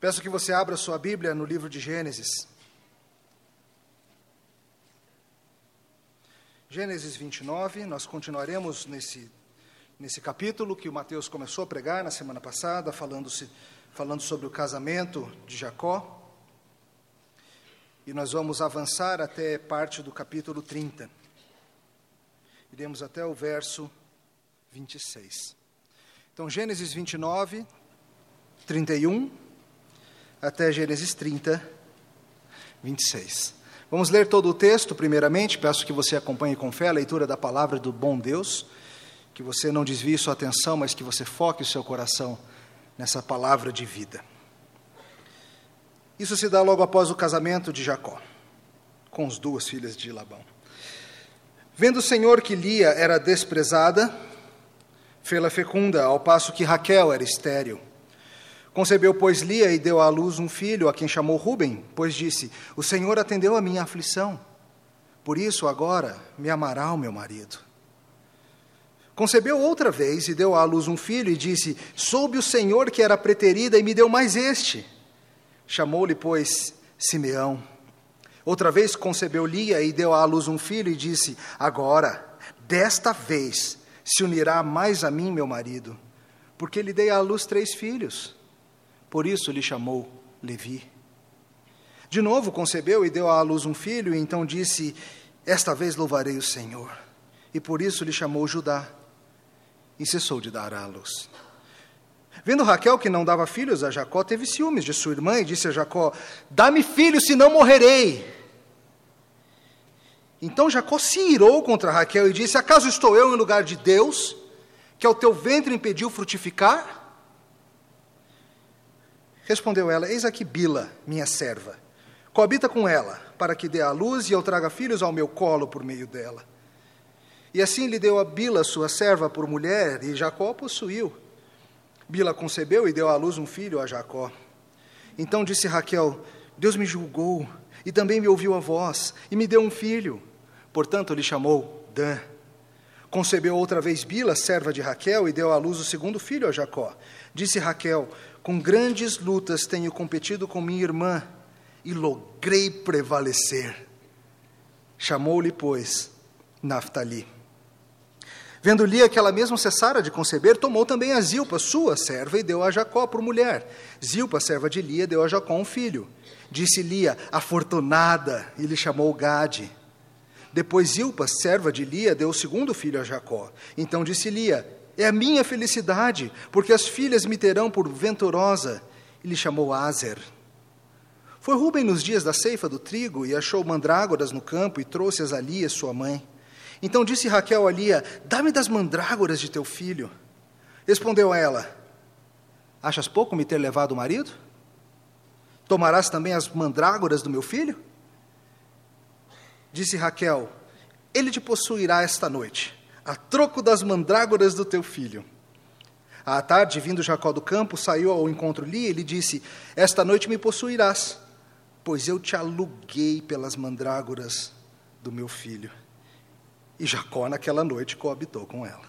Peço que você abra sua Bíblia no livro de Gênesis. Gênesis 29, nós continuaremos nesse, nesse capítulo que o Mateus começou a pregar na semana passada, falando, -se, falando sobre o casamento de Jacó. E nós vamos avançar até parte do capítulo 30. Iremos até o verso 26. Então, Gênesis 29, 31 até Gênesis 30, 26. Vamos ler todo o texto, primeiramente. Peço que você acompanhe com fé a leitura da palavra do bom Deus, que você não desvie sua atenção, mas que você foque o seu coração nessa palavra de vida. Isso se dá logo após o casamento de Jacó, com as duas filhas de Labão. Vendo o Senhor que Lia era desprezada, fê-la fecunda, ao passo que Raquel era estéril. Concebeu, pois, Lia e deu à luz um filho, a quem chamou Ruben, pois disse: O Senhor atendeu a minha aflição. Por isso, agora me amará o meu marido. Concebeu outra vez e deu à luz um filho, e disse: Soube o Senhor que era preterida e me deu mais este. Chamou-lhe, pois, Simeão. Outra vez concebeu Lia e deu à luz um filho, e disse: Agora, desta vez, se unirá mais a mim, meu marido, porque lhe dei à luz três filhos. Por isso lhe chamou Levi. De novo concebeu e deu à luz um filho, e então disse: Esta vez louvarei o Senhor. E por isso lhe chamou Judá. E cessou de dar à luz. Vendo Raquel que não dava filhos a Jacó, teve ciúmes de sua irmã e disse a Jacó: Dá-me filhos, senão morrerei. Então Jacó se irou contra Raquel e disse: Acaso estou eu em lugar de Deus, que ao teu ventre impediu frutificar? Respondeu ela: Eis aqui Bila, minha serva. Coabita com ela, para que dê à luz e eu traga filhos ao meu colo por meio dela. E assim lhe deu a Bila, sua serva, por mulher, e Jacó possuiu. Bila concebeu e deu à luz um filho a Jacó. Então disse Raquel: Deus me julgou e também me ouviu a voz e me deu um filho. Portanto, lhe chamou Dan. Concebeu outra vez Bila, serva de Raquel, e deu à luz o segundo filho a Jacó. Disse Raquel: com grandes lutas tenho competido com minha irmã e logrei prevalecer. Chamou-lhe, pois, Naftali. Vendo Lia que ela mesma cessara de conceber, tomou também a Zilpa, sua serva, e deu a Jacó por mulher. Zilpa, serva de Lia, deu a Jacó um filho. Disse Lia, afortunada, e lhe chamou Gade. Depois Zilpa, serva de Lia, deu o segundo filho a Jacó. Então disse Lia, é a minha felicidade, porque as filhas me terão por venturosa. E lhe chamou Azer. Foi Rubem nos dias da ceifa do trigo e achou mandrágoras no campo e trouxe-as a Lia, sua mãe. Então disse Raquel a Lia: Dá-me das mandrágoras de teu filho. Respondeu ela: Achas pouco me ter levado o marido? Tomarás também as mandrágoras do meu filho? Disse Raquel: Ele te possuirá esta noite a troco das mandrágoras do teu filho. À tarde, vindo Jacó do campo, saiu ao encontro Lia e lhe disse: Esta noite me possuirás, pois eu te aluguei pelas mandrágoras do meu filho. E Jacó, naquela noite, coabitou com ela.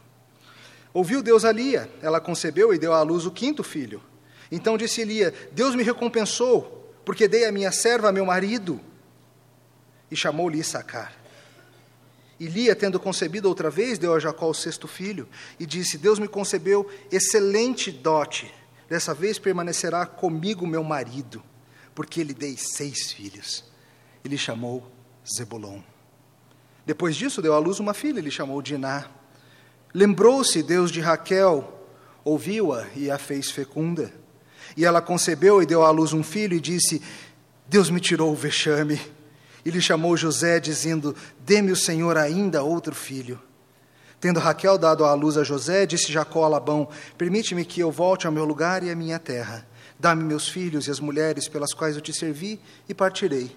Ouviu Deus a Lia, ela concebeu e deu à luz o quinto filho. Então disse Lia: Deus me recompensou, porque dei a minha serva a meu marido. E chamou-lhe Issacar. E Lia, tendo concebido outra vez, deu a Jacó o sexto filho e disse: Deus me concebeu excelente dote. Dessa vez permanecerá comigo meu marido, porque lhe dei seis filhos. E lhe chamou Zebulon. Depois disso, deu à luz uma filha e lhe chamou Diná. Lembrou-se Deus de Raquel, ouviu-a e a fez fecunda. E ela concebeu e deu à luz um filho e disse: Deus me tirou o vexame e lhe chamou José, dizendo: Dê-me o Senhor ainda outro filho. Tendo Raquel dado à luz a José, disse Jacó a Labão: Permite-me que eu volte ao meu lugar e à minha terra. Dá-me meus filhos e as mulheres pelas quais eu te servi e partirei,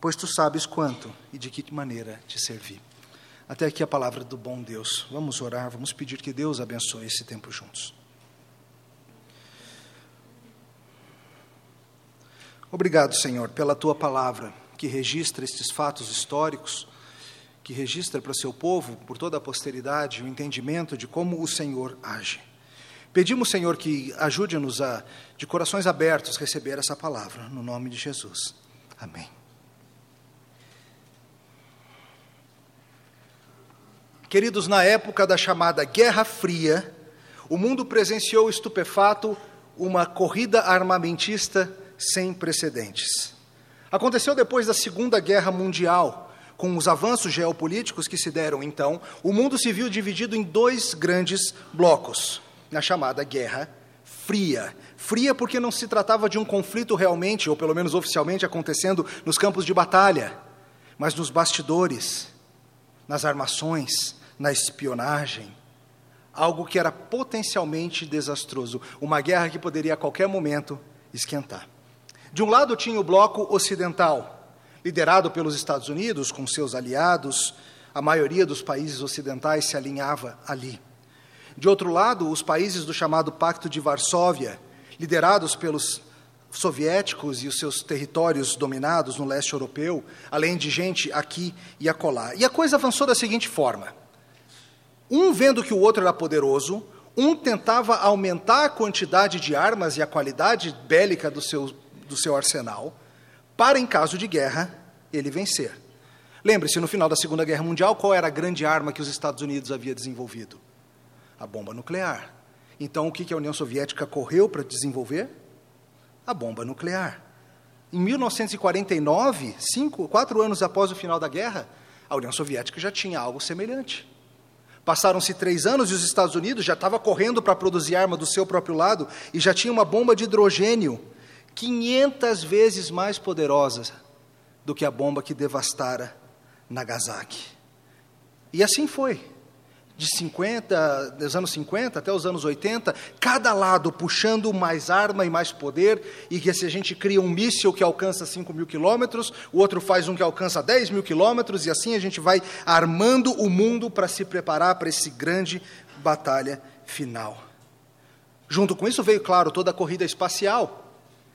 pois tu sabes quanto e de que maneira te servi. Até aqui a palavra do bom Deus. Vamos orar, vamos pedir que Deus abençoe esse tempo juntos. Obrigado, Senhor, pela tua palavra que registra estes fatos históricos, que registra para seu povo, por toda a posteridade, o entendimento de como o Senhor age. Pedimos, Senhor, que ajude-nos a, de corações abertos, receber essa palavra, no nome de Jesus. Amém. Queridos, na época da chamada Guerra Fria, o mundo presenciou estupefato uma corrida armamentista sem precedentes. Aconteceu depois da Segunda Guerra Mundial, com os avanços geopolíticos que se deram então, o mundo se viu dividido em dois grandes blocos, na chamada Guerra Fria. Fria porque não se tratava de um conflito realmente, ou pelo menos oficialmente, acontecendo nos campos de batalha, mas nos bastidores, nas armações, na espionagem, algo que era potencialmente desastroso, uma guerra que poderia a qualquer momento esquentar. De um lado tinha o bloco ocidental, liderado pelos Estados Unidos, com seus aliados, a maioria dos países ocidentais se alinhava ali. De outro lado, os países do chamado Pacto de Varsóvia, liderados pelos soviéticos e os seus territórios dominados no leste europeu, além de gente aqui e acolá. E a coisa avançou da seguinte forma: um vendo que o outro era poderoso, um tentava aumentar a quantidade de armas e a qualidade bélica do seu, do seu arsenal, para, em caso de guerra, ele vencer. Lembre-se, no final da Segunda Guerra Mundial, qual era a grande arma que os Estados Unidos havia desenvolvido? A bomba nuclear. Então, o que a União Soviética correu para desenvolver? A bomba nuclear. Em 1949, cinco, quatro anos após o final da guerra, a União Soviética já tinha algo semelhante. Passaram-se três anos e os Estados Unidos já estava correndo para produzir arma do seu próprio lado e já tinha uma bomba de hidrogênio 500 vezes mais poderosa do que a bomba que devastara Nagasaki. E assim foi de 50, dos anos 50 até os anos 80, cada lado puxando mais arma e mais poder, e que se a gente cria um míssil que alcança 5 mil quilômetros, o outro faz um que alcança 10 mil quilômetros, e assim a gente vai armando o mundo para se preparar para esse grande batalha final. Junto com isso veio, claro, toda a corrida espacial.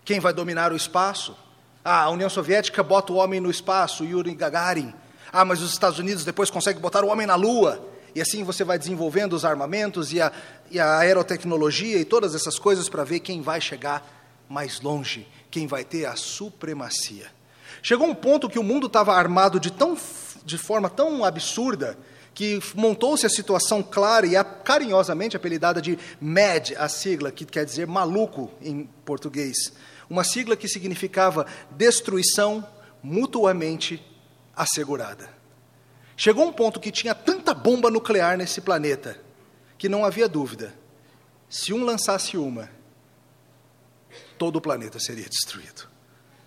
Quem vai dominar o espaço? Ah, a União Soviética bota o homem no espaço, Yuri Gagarin. Ah, mas os Estados Unidos depois conseguem botar o homem na Lua. E assim você vai desenvolvendo os armamentos e a, e a aerotecnologia e todas essas coisas para ver quem vai chegar mais longe, quem vai ter a supremacia. Chegou um ponto que o mundo estava armado de, tão, de forma tão absurda que montou-se a situação clara e a, carinhosamente apelidada de MAD, a sigla, que quer dizer maluco em português. Uma sigla que significava destruição mutuamente assegurada. Chegou um ponto que tinha tanta bomba nuclear nesse planeta que não havia dúvida. Se um lançasse uma, todo o planeta seria destruído.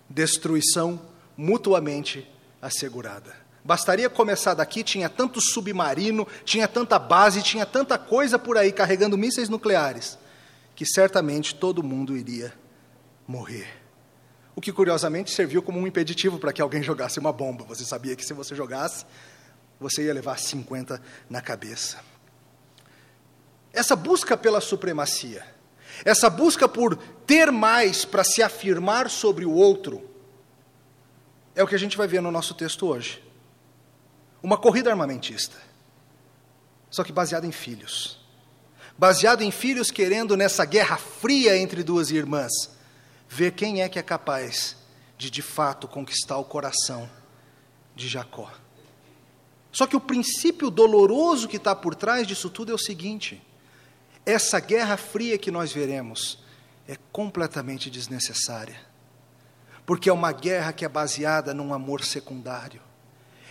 Destruição mutuamente assegurada. Bastaria começar daqui, tinha tanto submarino, tinha tanta base, tinha tanta coisa por aí carregando mísseis nucleares, que certamente todo mundo iria morrer. O que curiosamente serviu como um impeditivo para que alguém jogasse uma bomba. Você sabia que se você jogasse, você ia levar 50 na cabeça. Essa busca pela supremacia, essa busca por ter mais para se afirmar sobre o outro, é o que a gente vai ver no nosso texto hoje. Uma corrida armamentista, só que baseada em filhos. Baseado em filhos querendo, nessa guerra fria entre duas irmãs, ver quem é que é capaz de, de fato, conquistar o coração de Jacó. Só que o princípio doloroso que está por trás disso tudo é o seguinte: essa guerra fria que nós veremos é completamente desnecessária, porque é uma guerra que é baseada num amor secundário,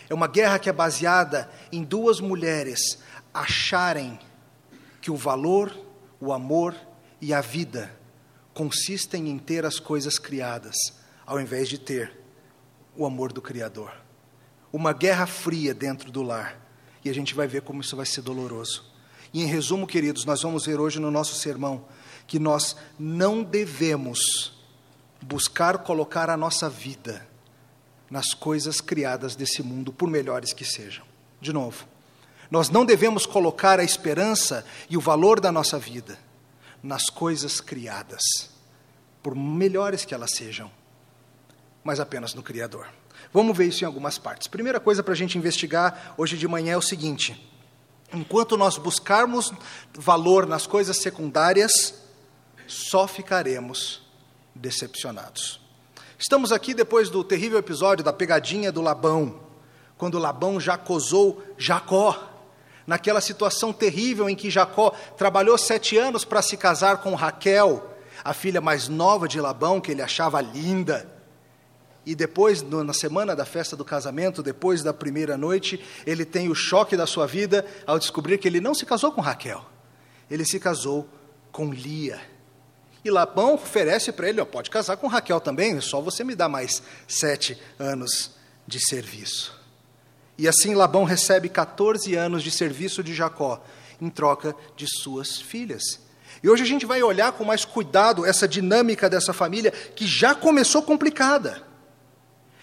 é uma guerra que é baseada em duas mulheres acharem que o valor, o amor e a vida consistem em ter as coisas criadas, ao invés de ter o amor do Criador uma guerra fria dentro do lar. E a gente vai ver como isso vai ser doloroso. E em resumo, queridos, nós vamos ver hoje no nosso sermão que nós não devemos buscar colocar a nossa vida nas coisas criadas desse mundo, por melhores que sejam. De novo, nós não devemos colocar a esperança e o valor da nossa vida nas coisas criadas, por melhores que elas sejam, mas apenas no Criador. Vamos ver isso em algumas partes. Primeira coisa para a gente investigar hoje de manhã é o seguinte: enquanto nós buscarmos valor nas coisas secundárias, só ficaremos decepcionados. Estamos aqui depois do terrível episódio da pegadinha do Labão, quando Labão já acosou Jacó, naquela situação terrível em que Jacó trabalhou sete anos para se casar com Raquel, a filha mais nova de Labão, que ele achava linda. E depois, na semana da festa do casamento, depois da primeira noite, ele tem o choque da sua vida ao descobrir que ele não se casou com Raquel, ele se casou com Lia. E Labão oferece para ele: ó, pode casar com Raquel também, só você me dá mais sete anos de serviço. E assim Labão recebe 14 anos de serviço de Jacó, em troca de suas filhas. E hoje a gente vai olhar com mais cuidado essa dinâmica dessa família que já começou complicada.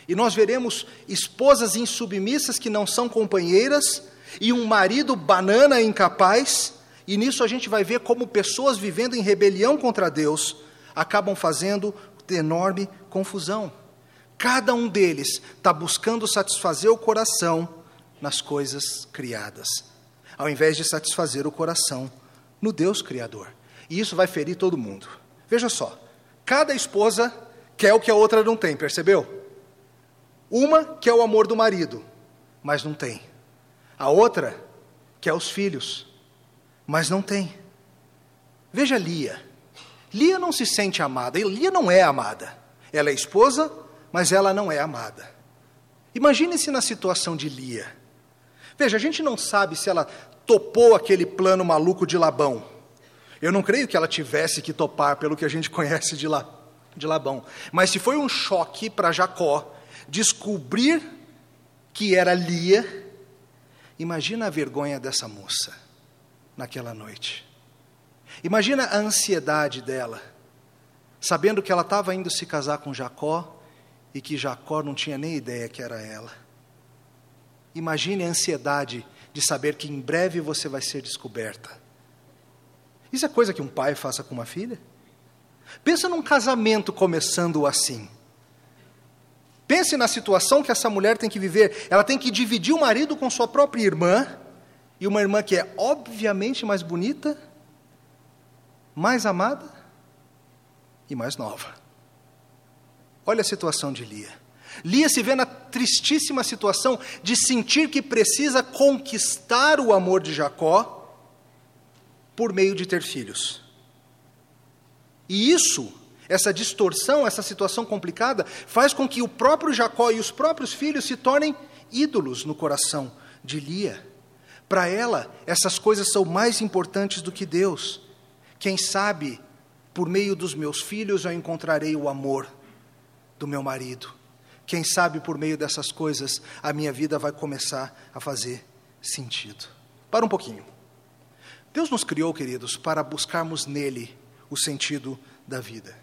E nós veremos esposas insubmissas que não são companheiras, e um marido banana incapaz, e nisso a gente vai ver como pessoas vivendo em rebelião contra Deus acabam fazendo enorme confusão. Cada um deles está buscando satisfazer o coração nas coisas criadas, ao invés de satisfazer o coração no Deus Criador. E isso vai ferir todo mundo. Veja só, cada esposa quer o que a outra não tem, percebeu? Uma quer o amor do marido, mas não tem. A outra quer os filhos, mas não tem. Veja Lia. Lia não se sente amada, e Lia não é amada. Ela é esposa, mas ela não é amada. Imagine-se na situação de Lia. Veja, a gente não sabe se ela topou aquele plano maluco de Labão. Eu não creio que ela tivesse que topar, pelo que a gente conhece de, La, de Labão. Mas se foi um choque para Jacó descobrir que era Lia, imagina a vergonha dessa moça naquela noite. Imagina a ansiedade dela, sabendo que ela estava indo se casar com Jacó e que Jacó não tinha nem ideia que era ela. Imagine a ansiedade de saber que em breve você vai ser descoberta. Isso é coisa que um pai faça com uma filha? Pensa num casamento começando assim. Pense na situação que essa mulher tem que viver. Ela tem que dividir o marido com sua própria irmã, e uma irmã que é obviamente mais bonita, mais amada e mais nova. Olha a situação de Lia. Lia se vê na tristíssima situação de sentir que precisa conquistar o amor de Jacó por meio de ter filhos. E isso, essa distorção, essa situação complicada, faz com que o próprio Jacó e os próprios filhos se tornem ídolos no coração de Lia. Para ela, essas coisas são mais importantes do que Deus. Quem sabe, por meio dos meus filhos, eu encontrarei o amor do meu marido. Quem sabe por meio dessas coisas a minha vida vai começar a fazer sentido. Para um pouquinho. Deus nos criou, queridos, para buscarmos nele o sentido da vida.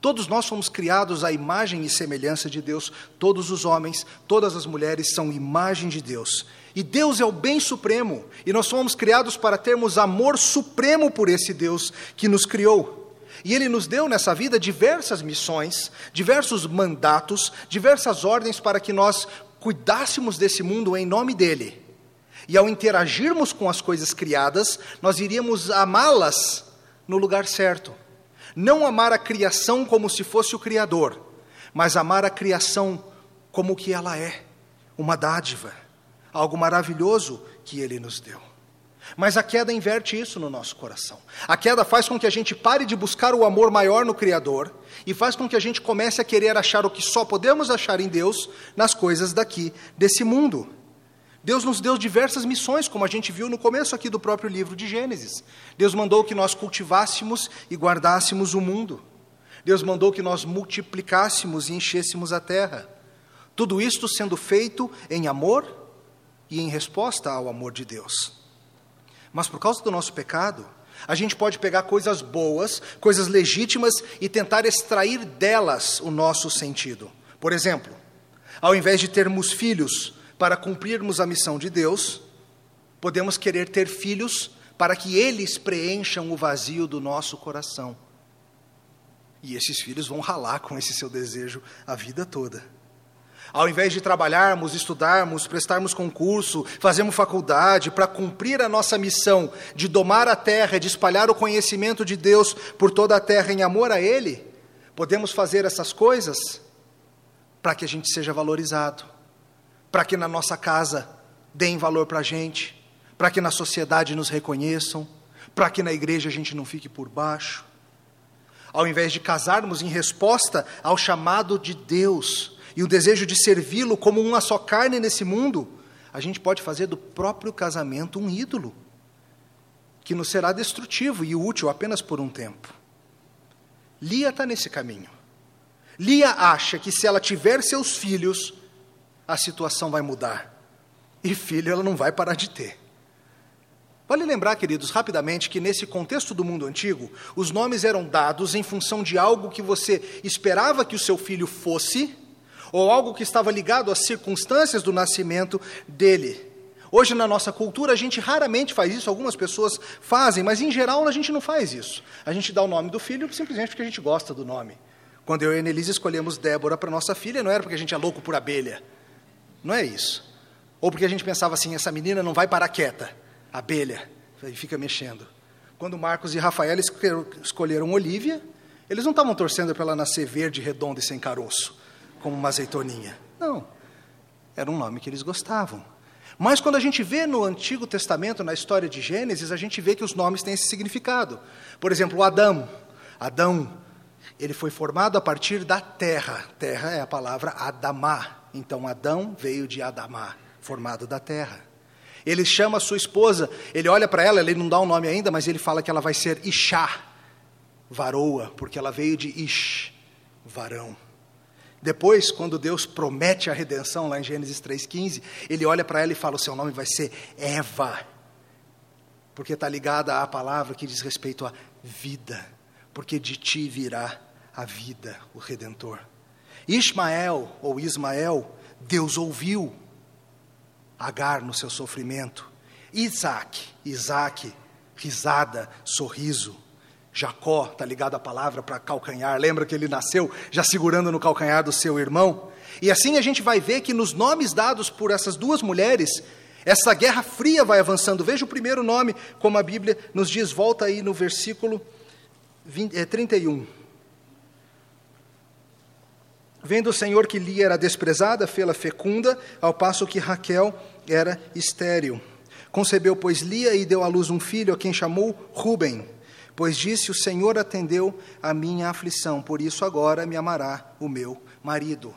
Todos nós fomos criados à imagem e semelhança de Deus, todos os homens, todas as mulheres são imagem de Deus. E Deus é o bem supremo, e nós fomos criados para termos amor supremo por esse Deus que nos criou. E Ele nos deu nessa vida diversas missões, diversos mandatos, diversas ordens para que nós cuidássemos desse mundo em nome dEle. E ao interagirmos com as coisas criadas, nós iríamos amá-las no lugar certo. Não amar a criação como se fosse o Criador, mas amar a criação como que ela é, uma dádiva, algo maravilhoso que Ele nos deu. Mas a queda inverte isso no nosso coração. A queda faz com que a gente pare de buscar o amor maior no Criador e faz com que a gente comece a querer achar o que só podemos achar em Deus nas coisas daqui, desse mundo. Deus nos deu diversas missões, como a gente viu no começo aqui do próprio livro de Gênesis. Deus mandou que nós cultivássemos e guardássemos o mundo. Deus mandou que nós multiplicássemos e enchêssemos a terra. Tudo isto sendo feito em amor e em resposta ao amor de Deus. Mas por causa do nosso pecado, a gente pode pegar coisas boas, coisas legítimas e tentar extrair delas o nosso sentido. Por exemplo, ao invés de termos filhos para cumprirmos a missão de Deus, podemos querer ter filhos para que eles preencham o vazio do nosso coração. E esses filhos vão ralar com esse seu desejo a vida toda. Ao invés de trabalharmos, estudarmos, prestarmos concurso, fazermos faculdade para cumprir a nossa missão de domar a terra, de espalhar o conhecimento de Deus por toda a terra em amor a Ele, podemos fazer essas coisas para que a gente seja valorizado, para que na nossa casa deem valor para a gente, para que na sociedade nos reconheçam, para que na igreja a gente não fique por baixo. Ao invés de casarmos em resposta ao chamado de Deus, e o desejo de servi-lo como uma só carne nesse mundo, a gente pode fazer do próprio casamento um ídolo, que nos será destrutivo e útil apenas por um tempo. Lia está nesse caminho. Lia acha que se ela tiver seus filhos, a situação vai mudar. E filho ela não vai parar de ter. Vale lembrar, queridos, rapidamente, que nesse contexto do mundo antigo, os nomes eram dados em função de algo que você esperava que o seu filho fosse ou algo que estava ligado às circunstâncias do nascimento dele. Hoje, na nossa cultura, a gente raramente faz isso, algumas pessoas fazem, mas em geral a gente não faz isso. A gente dá o nome do filho simplesmente porque a gente gosta do nome. Quando eu e a Annelise escolhemos Débora para nossa filha, não era porque a gente é louco por abelha. Não é isso. Ou porque a gente pensava assim: essa menina não vai parar quieta, abelha, e fica mexendo. Quando Marcos e Rafael escolheram Olívia, eles não estavam torcendo para ela nascer verde, redonda e sem caroço como uma azeitoninha. Não. Era um nome que eles gostavam. Mas quando a gente vê no Antigo Testamento, na história de Gênesis, a gente vê que os nomes têm esse significado. Por exemplo, Adão. Adão, ele foi formado a partir da terra. Terra é a palavra Adamá. Então, Adão veio de Adamá, formado da terra. Ele chama a sua esposa, ele olha para ela, ele não dá o um nome ainda, mas ele fala que ela vai ser Ishá, varoa, porque ela veio de Ish, varão. Depois, quando Deus promete a redenção, lá em Gênesis 3,15, ele olha para ela e fala: O seu nome vai ser Eva, porque está ligada à palavra que diz respeito à vida, porque de ti virá a vida, o redentor. Ismael, ou Ismael, Deus ouviu Agar no seu sofrimento. Isaac, Isaac, risada, sorriso. Jacó está ligado à palavra para calcanhar. Lembra que ele nasceu já segurando no calcanhar do seu irmão? E assim a gente vai ver que nos nomes dados por essas duas mulheres, essa guerra fria vai avançando. Veja o primeiro nome, como a Bíblia nos diz, volta aí no versículo 20, é, 31. Vendo o Senhor que Lia era desprezada, fê-la fecunda, ao passo que Raquel era estéril. Concebeu, pois, Lia e deu à luz um filho, a quem chamou Ruben Pois disse: O Senhor atendeu a minha aflição, por isso agora me amará o meu marido.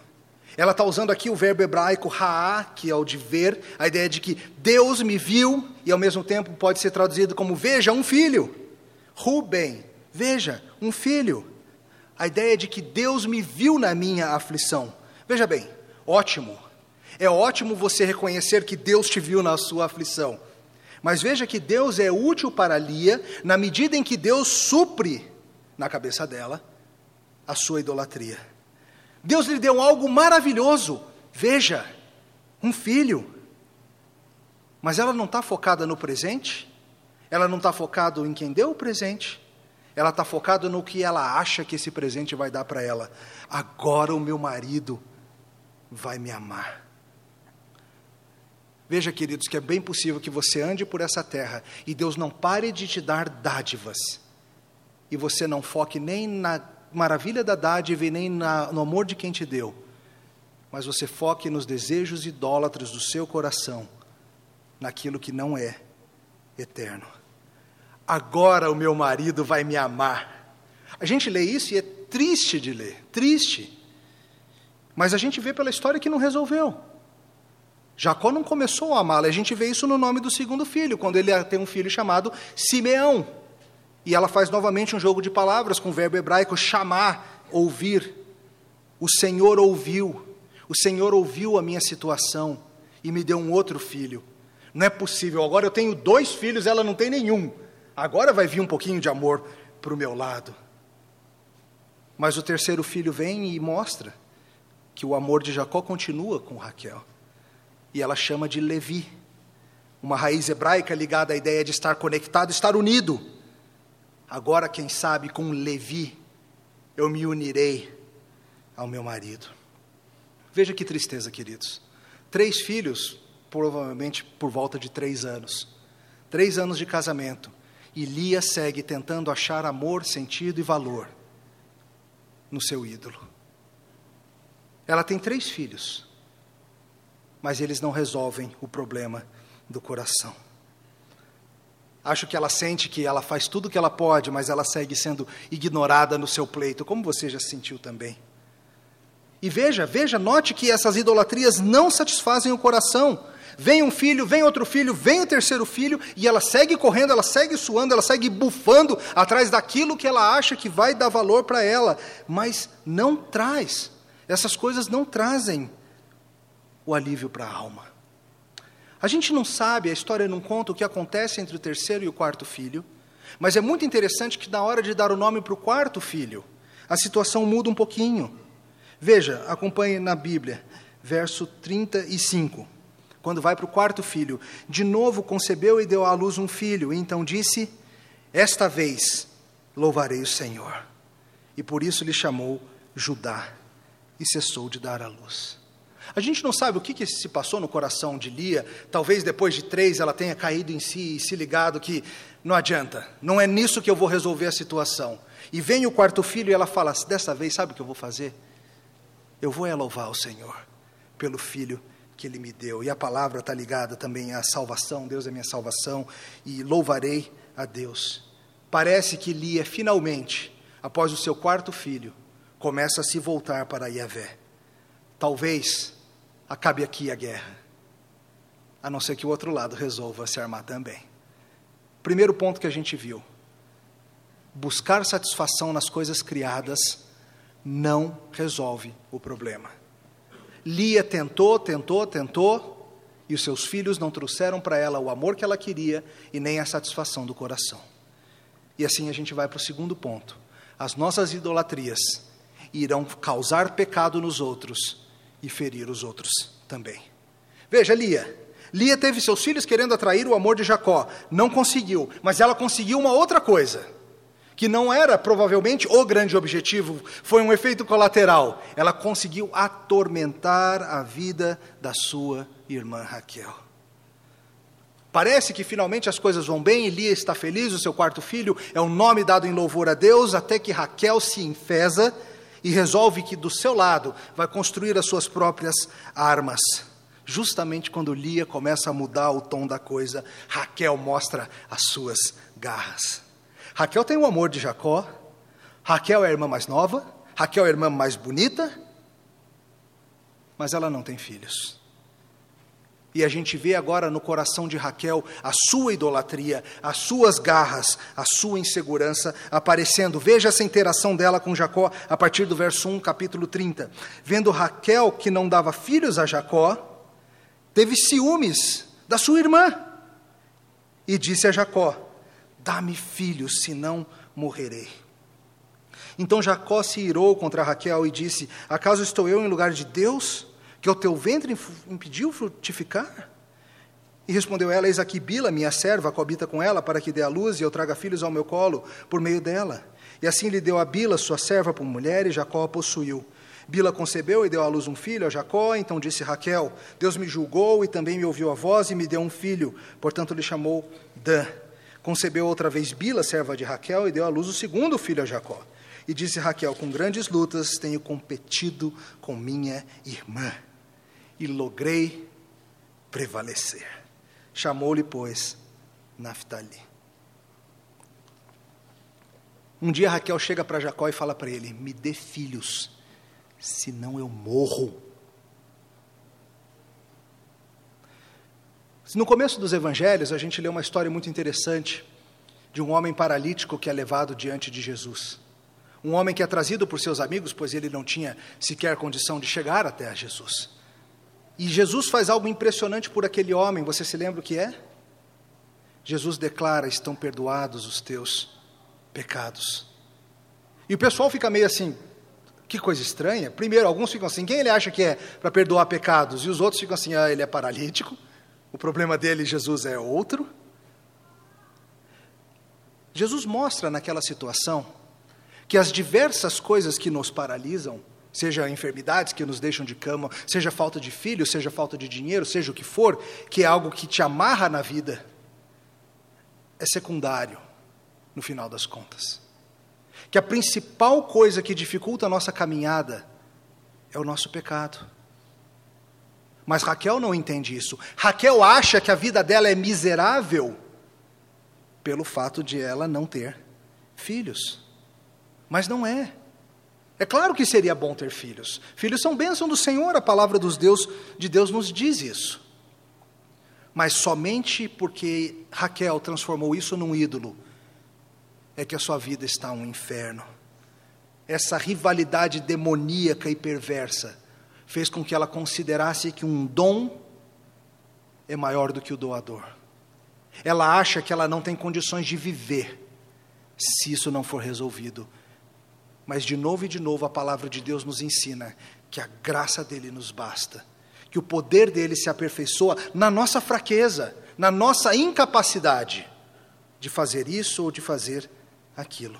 Ela está usando aqui o verbo hebraico haá, que é o de ver, a ideia de que Deus me viu, e ao mesmo tempo pode ser traduzido como veja um filho. Rubem, veja, um filho. A ideia de que Deus me viu na minha aflição. Veja bem, ótimo. É ótimo você reconhecer que Deus te viu na sua aflição. Mas veja que Deus é útil para Lia na medida em que Deus supre na cabeça dela a sua idolatria. Deus lhe deu algo maravilhoso. Veja, um filho. Mas ela não está focada no presente, ela não está focada em quem deu o presente, ela está focada no que ela acha que esse presente vai dar para ela. Agora o meu marido vai me amar. Veja, queridos, que é bem possível que você ande por essa terra e Deus não pare de te dar dádivas, e você não foque nem na maravilha da dádiva e nem na, no amor de quem te deu, mas você foque nos desejos idólatras do seu coração, naquilo que não é eterno. Agora o meu marido vai me amar. A gente lê isso e é triste de ler, triste. Mas a gente vê pela história que não resolveu. Jacó não começou a amá-la, a gente vê isso no nome do segundo filho, quando ele tem um filho chamado Simeão. E ela faz novamente um jogo de palavras com o verbo hebraico chamar, ouvir. O Senhor ouviu, o Senhor ouviu a minha situação e me deu um outro filho. Não é possível, agora eu tenho dois filhos, ela não tem nenhum. Agora vai vir um pouquinho de amor para o meu lado. Mas o terceiro filho vem e mostra que o amor de Jacó continua com Raquel e ela chama de Levi, uma raiz hebraica ligada à ideia de estar conectado, estar unido. Agora, quem sabe, com Levi, eu me unirei ao meu marido. Veja que tristeza, queridos. Três filhos, provavelmente por volta de três anos. Três anos de casamento. E Lia segue tentando achar amor, sentido e valor no seu ídolo. Ela tem três filhos, mas eles não resolvem o problema do coração. Acho que ela sente que ela faz tudo o que ela pode, mas ela segue sendo ignorada no seu pleito, como você já sentiu também. E veja, veja, note que essas idolatrias não satisfazem o coração. Vem um filho, vem outro filho, vem o terceiro filho, e ela segue correndo, ela segue suando, ela segue bufando atrás daquilo que ela acha que vai dar valor para ela, mas não traz. Essas coisas não trazem o alívio para a alma. A gente não sabe, a história não conta o que acontece entre o terceiro e o quarto filho, mas é muito interessante que na hora de dar o nome para o quarto filho, a situação muda um pouquinho. Veja, acompanhe na Bíblia, verso 35. Quando vai para o quarto filho, de novo concebeu e deu à luz um filho, e então disse: Esta vez louvarei o Senhor. E por isso lhe chamou Judá, e cessou de dar à luz. A gente não sabe o que, que se passou no coração de Lia. Talvez depois de três ela tenha caído em si e se ligado que não adianta, não é nisso que eu vou resolver a situação. E vem o quarto filho e ela fala: dessa vez, sabe o que eu vou fazer? Eu vou é louvar o Senhor pelo filho que ele me deu. E a palavra está ligada também à salvação, Deus é minha salvação, e louvarei a Deus. Parece que Lia, finalmente, após o seu quarto filho, começa a se voltar para Yahvé. Talvez acabe aqui a guerra, a não ser que o outro lado resolva se armar também. Primeiro ponto que a gente viu: buscar satisfação nas coisas criadas não resolve o problema. Lia tentou, tentou, tentou, e os seus filhos não trouxeram para ela o amor que ela queria e nem a satisfação do coração. E assim a gente vai para o segundo ponto. As nossas idolatrias irão causar pecado nos outros e ferir os outros também. Veja, Lia. Lia teve seus filhos querendo atrair o amor de Jacó. Não conseguiu, mas ela conseguiu uma outra coisa, que não era provavelmente o grande objetivo, foi um efeito colateral. Ela conseguiu atormentar a vida da sua irmã Raquel. Parece que finalmente as coisas vão bem, Lia está feliz, o seu quarto filho é um nome dado em louvor a Deus, até que Raquel se enfesa e resolve que do seu lado vai construir as suas próprias armas. Justamente quando Lia começa a mudar o tom da coisa, Raquel mostra as suas garras. Raquel tem o amor de Jacó, Raquel é a irmã mais nova, Raquel é a irmã mais bonita, mas ela não tem filhos. E a gente vê agora no coração de Raquel a sua idolatria, as suas garras, a sua insegurança aparecendo. Veja essa interação dela com Jacó a partir do verso 1, capítulo 30. Vendo Raquel que não dava filhos a Jacó, teve ciúmes da sua irmã e disse a Jacó: Dá-me filhos, senão morrerei. Então Jacó se irou contra Raquel e disse: Acaso estou eu em lugar de Deus? Que o teu ventre impediu frutificar? E respondeu ela: Eis aqui Bila, minha serva, coabita com ela, para que dê a luz e eu traga filhos ao meu colo por meio dela. E assim lhe deu a Bila, sua serva, por mulher, e Jacó a possuiu. Bila concebeu e deu à luz um filho a Jacó, então disse Raquel: Deus me julgou e também me ouviu a voz e me deu um filho, portanto lhe chamou Dan. Concebeu outra vez Bila, serva de Raquel, e deu à luz o segundo filho a Jacó. E disse Raquel: Com grandes lutas tenho competido com minha irmã e logrei prevalecer. Chamou-lhe, pois, Naftali. Um dia Raquel chega para Jacó e fala para ele: Me dê filhos, senão eu morro. No começo dos evangelhos, a gente lê uma história muito interessante de um homem paralítico que é levado diante de Jesus. Um homem que é trazido por seus amigos, pois ele não tinha sequer condição de chegar até a Jesus. E Jesus faz algo impressionante por aquele homem, você se lembra o que é? Jesus declara: estão perdoados os teus pecados. E o pessoal fica meio assim, que coisa estranha. Primeiro, alguns ficam assim: quem ele acha que é para perdoar pecados? E os outros ficam assim: ah, ele é paralítico, o problema dele, Jesus, é outro. Jesus mostra naquela situação que as diversas coisas que nos paralisam seja enfermidades que nos deixam de cama, seja falta de filho, seja falta de dinheiro, seja o que for, que é algo que te amarra na vida, é secundário no final das contas. Que a principal coisa que dificulta a nossa caminhada é o nosso pecado. Mas Raquel não entende isso. Raquel acha que a vida dela é miserável pelo fato de ela não ter filhos. Mas não é. É claro que seria bom ter filhos. Filhos são bênção do Senhor, a palavra dos Deus, de Deus nos diz isso. Mas somente porque Raquel transformou isso num ídolo, é que a sua vida está um inferno. Essa rivalidade demoníaca e perversa fez com que ela considerasse que um dom é maior do que o doador. Ela acha que ela não tem condições de viver se isso não for resolvido. Mas de novo e de novo a palavra de Deus nos ensina que a graça dele nos basta, que o poder dele se aperfeiçoa na nossa fraqueza, na nossa incapacidade de fazer isso ou de fazer aquilo.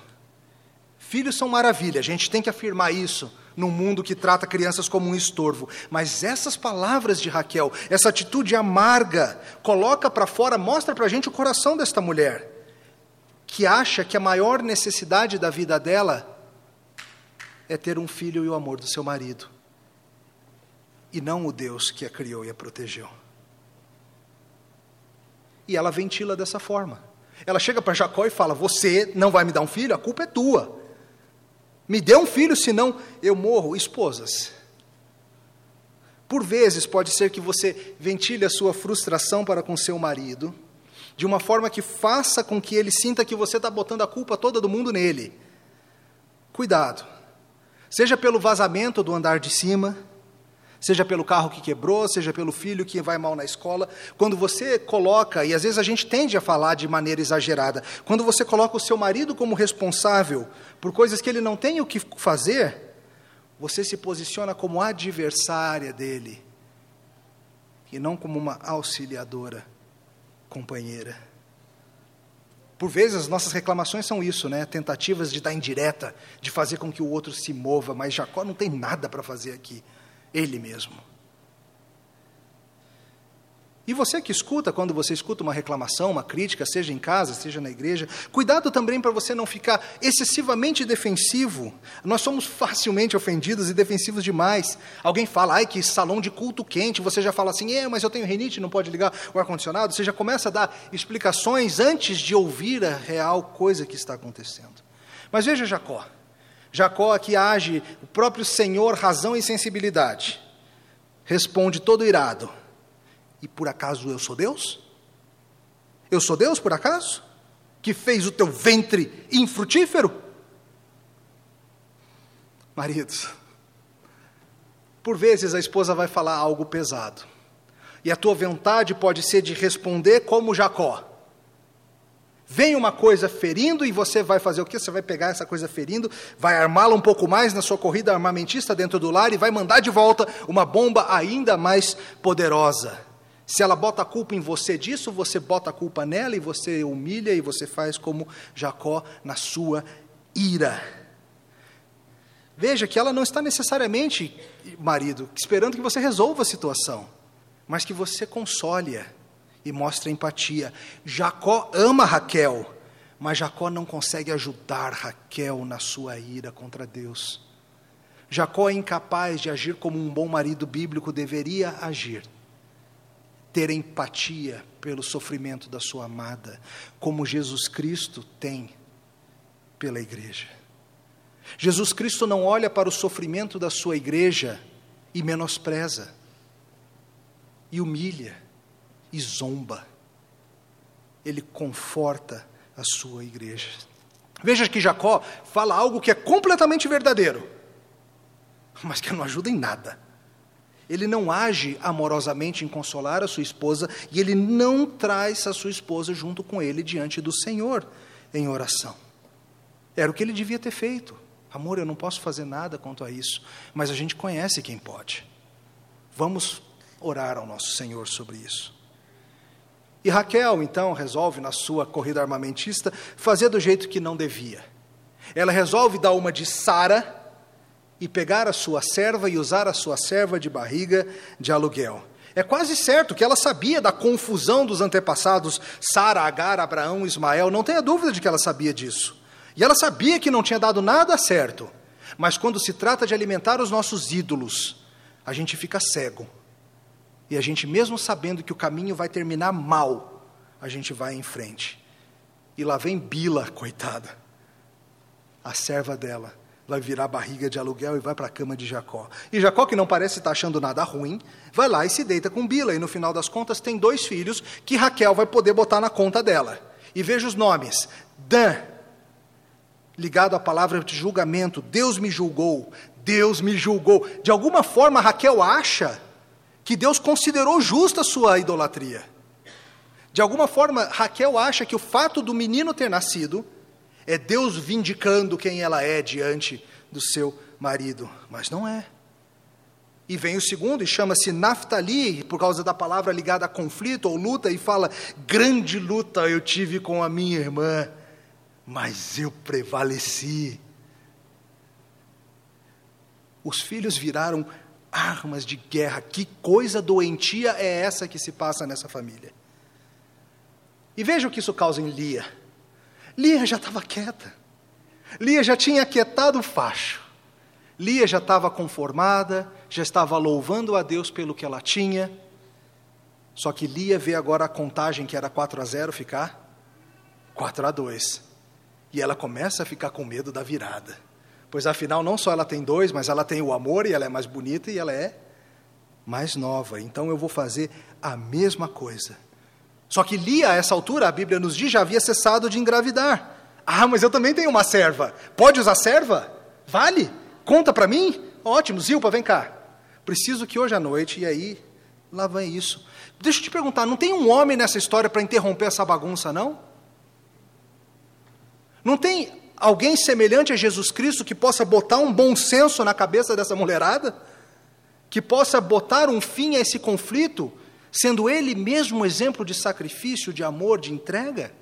Filhos são maravilha, a gente tem que afirmar isso num mundo que trata crianças como um estorvo. Mas essas palavras de Raquel, essa atitude amarga, coloca para fora, mostra para a gente o coração desta mulher, que acha que a maior necessidade da vida dela é ter um filho e o amor do seu marido, e não o Deus que a criou e a protegeu. E ela ventila dessa forma. Ela chega para Jacó e fala: Você não vai me dar um filho? A culpa é tua. Me dê um filho, senão eu morro. Esposas. Por vezes pode ser que você ventile a sua frustração para com seu marido, de uma forma que faça com que ele sinta que você está botando a culpa toda do mundo nele. Cuidado. Seja pelo vazamento do andar de cima, seja pelo carro que quebrou, seja pelo filho que vai mal na escola, quando você coloca, e às vezes a gente tende a falar de maneira exagerada, quando você coloca o seu marido como responsável por coisas que ele não tem o que fazer, você se posiciona como adversária dele e não como uma auxiliadora, companheira. Por vezes as nossas reclamações são isso, né? Tentativas de dar indireta, de fazer com que o outro se mova, mas Jacó não tem nada para fazer aqui. Ele mesmo. E você que escuta, quando você escuta uma reclamação, uma crítica, seja em casa, seja na igreja, cuidado também para você não ficar excessivamente defensivo. Nós somos facilmente ofendidos e defensivos demais. Alguém fala, ai, que salão de culto quente, você já fala assim, é, mas eu tenho rinite, não pode ligar o ar-condicionado. Você já começa a dar explicações antes de ouvir a real coisa que está acontecendo. Mas veja Jacó. Jacó aqui age, o próprio Senhor, razão e sensibilidade. Responde todo irado: E por acaso eu sou Deus? Eu sou Deus, por acaso? Que fez o teu ventre infrutífero? Maridos, por vezes a esposa vai falar algo pesado, e a tua vontade pode ser de responder como Jacó Vem uma coisa ferindo e você vai fazer o quê? Você vai pegar essa coisa ferindo, vai armá-la um pouco mais na sua corrida armamentista dentro do lar e vai mandar de volta uma bomba ainda mais poderosa. Se ela bota a culpa em você disso, você bota a culpa nela e você humilha e você faz como Jacó na sua ira. Veja que ela não está necessariamente, marido, esperando que você resolva a situação, mas que você console-a e mostra empatia. Jacó ama Raquel, mas Jacó não consegue ajudar Raquel na sua ira contra Deus. Jacó é incapaz de agir como um bom marido bíblico deveria agir. Ter empatia pelo sofrimento da sua amada, como Jesus Cristo tem pela igreja. Jesus Cristo não olha para o sofrimento da sua igreja e menospreza, e humilha e zomba. Ele conforta a sua igreja. Veja que Jacó fala algo que é completamente verdadeiro, mas que não ajuda em nada. Ele não age amorosamente em consolar a sua esposa e ele não traz a sua esposa junto com ele diante do Senhor em oração. Era o que ele devia ter feito. Amor, eu não posso fazer nada quanto a isso, mas a gente conhece quem pode. Vamos orar ao nosso Senhor sobre isso. E Raquel, então, resolve, na sua corrida armamentista, fazer do jeito que não devia. Ela resolve dar uma de Sara e pegar a sua serva e usar a sua serva de barriga de aluguel. É quase certo que ela sabia da confusão dos antepassados Sara, Agar, Abraão, Ismael, não tenha dúvida de que ela sabia disso. E ela sabia que não tinha dado nada certo. Mas quando se trata de alimentar os nossos ídolos, a gente fica cego. E a gente, mesmo sabendo que o caminho vai terminar mal, a gente vai em frente. E lá vem Bila, coitada, a serva dela, vai virar barriga de aluguel e vai para a cama de Jacó. E Jacó, que não parece estar achando nada ruim, vai lá e se deita com Bila. E no final das contas tem dois filhos que Raquel vai poder botar na conta dela. E veja os nomes: Dan, ligado à palavra de julgamento, Deus me julgou, Deus me julgou. De alguma forma, Raquel acha que Deus considerou justa a sua idolatria. De alguma forma, Raquel acha que o fato do menino ter nascido é Deus vindicando quem ela é diante do seu marido, mas não é. E vem o segundo e chama-se Naftali, por causa da palavra ligada a conflito ou luta, e fala: Grande luta eu tive com a minha irmã, mas eu prevaleci. Os filhos viraram armas de guerra. Que coisa doentia é essa que se passa nessa família? E veja o que isso causa em Lia. Lia já estava quieta. Lia já tinha aquietado o facho. Lia já estava conformada, já estava louvando a Deus pelo que ela tinha. Só que Lia vê agora a contagem que era 4 a 0 ficar 4 a 2. E ela começa a ficar com medo da virada. Pois afinal, não só ela tem dois, mas ela tem o amor e ela é mais bonita e ela é mais nova. Então eu vou fazer a mesma coisa. Só que Lia, a essa altura, a Bíblia nos diz, já havia cessado de engravidar. Ah, mas eu também tenho uma serva. Pode usar serva? Vale? Conta para mim? Ótimo, Zilpa, vem cá. Preciso que hoje à noite, e aí, lá vem isso. Deixa eu te perguntar, não tem um homem nessa história para interromper essa bagunça, não? Não tem alguém semelhante a Jesus Cristo que possa botar um bom senso na cabeça dessa mulherada? Que possa botar um fim a esse conflito? Sendo ele mesmo um exemplo de sacrifício, de amor, de entrega?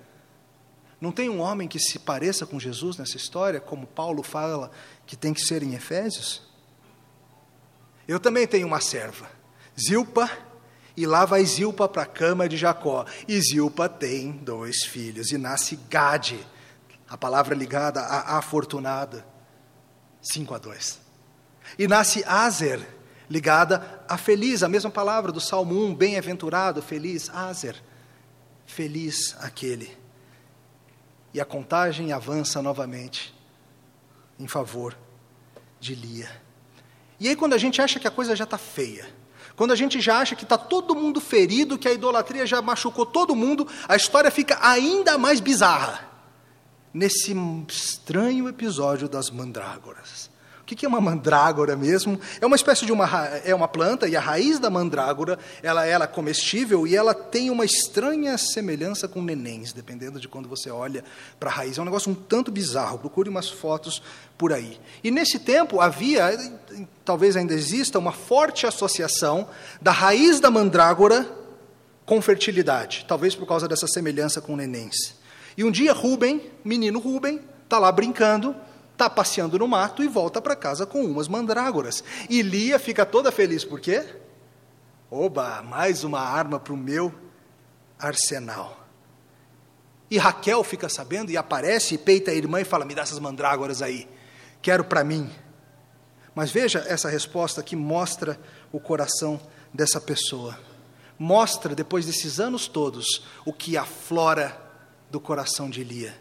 Não tem um homem que se pareça com Jesus nessa história, como Paulo fala que tem que ser em Efésios? Eu também tenho uma serva, Zilpa, e lá vai Zilpa para a cama de Jacó. E Zilpa tem dois filhos, e nasce Gade, a palavra ligada a afortunada, 5 a 2. E nasce Azer, ligada a feliz, a mesma palavra do Salmo 1, bem-aventurado, feliz, Azer, feliz aquele. E a contagem avança novamente em favor de Lia. E aí, quando a gente acha que a coisa já está feia, quando a gente já acha que está todo mundo ferido, que a idolatria já machucou todo mundo, a história fica ainda mais bizarra. Nesse estranho episódio das mandrágoras. O que é uma mandrágora mesmo? É uma espécie de uma, é uma planta e a raiz da mandrágora ela, ela é comestível e ela tem uma estranha semelhança com nenéns, dependendo de quando você olha para a raiz. É um negócio um tanto bizarro. Procure umas fotos por aí. E nesse tempo havia, talvez ainda exista, uma forte associação da raiz da mandrágora com fertilidade, talvez por causa dessa semelhança com nenéns. E um dia Rubem, menino Rubem, está lá brincando está passeando no mato e volta para casa com umas mandrágoras. E Lia fica toda feliz, por quê? Oba, mais uma arma para o meu arsenal. E Raquel fica sabendo e aparece e peita a irmã e fala: Me dá essas mandrágoras aí, quero para mim. Mas veja essa resposta que mostra o coração dessa pessoa. Mostra, depois desses anos todos, o que aflora do coração de Lia.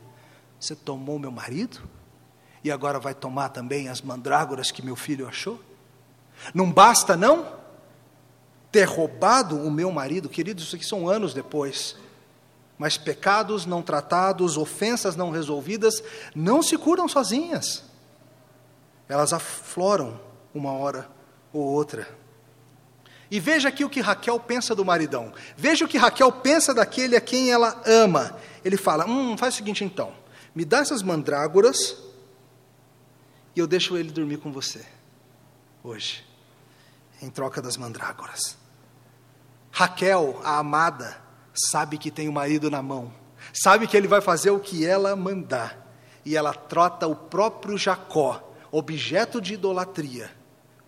Você tomou meu marido? E agora vai tomar também as mandrágoras que meu filho achou? Não basta, não? Ter roubado o meu marido, queridos, isso aqui são anos depois. Mas pecados não tratados, ofensas não resolvidas, não se curam sozinhas. Elas afloram uma hora ou outra. E veja aqui o que Raquel pensa do maridão. Veja o que Raquel pensa daquele a quem ela ama. Ele fala: Hum, faz o seguinte então. Me dá essas mandrágoras e eu deixo ele dormir com você, hoje, em troca das mandrágoras. Raquel, a amada, sabe que tem o marido na mão, sabe que ele vai fazer o que ela mandar, e ela trota o próprio Jacó, objeto de idolatria,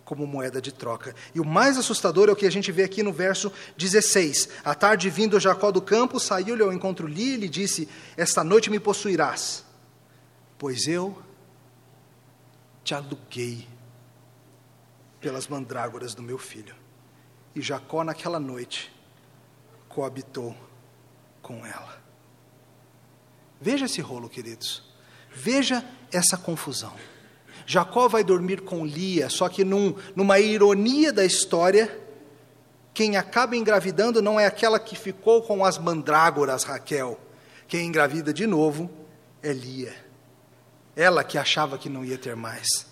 como moeda de troca. E o mais assustador é o que a gente vê aqui no verso 16. À tarde, vindo Jacó do campo, saiu-lhe ao encontro Li e lhe disse: Esta noite me possuirás, pois eu te aluguei pelas mandrágoras do meu filho. E Jacó, naquela noite, coabitou com ela. Veja esse rolo, queridos. Veja essa confusão. Jacó vai dormir com Lia, só que num, numa ironia da história, quem acaba engravidando não é aquela que ficou com as mandrágoras, Raquel. Quem engravida de novo é Lia. Ela que achava que não ia ter mais.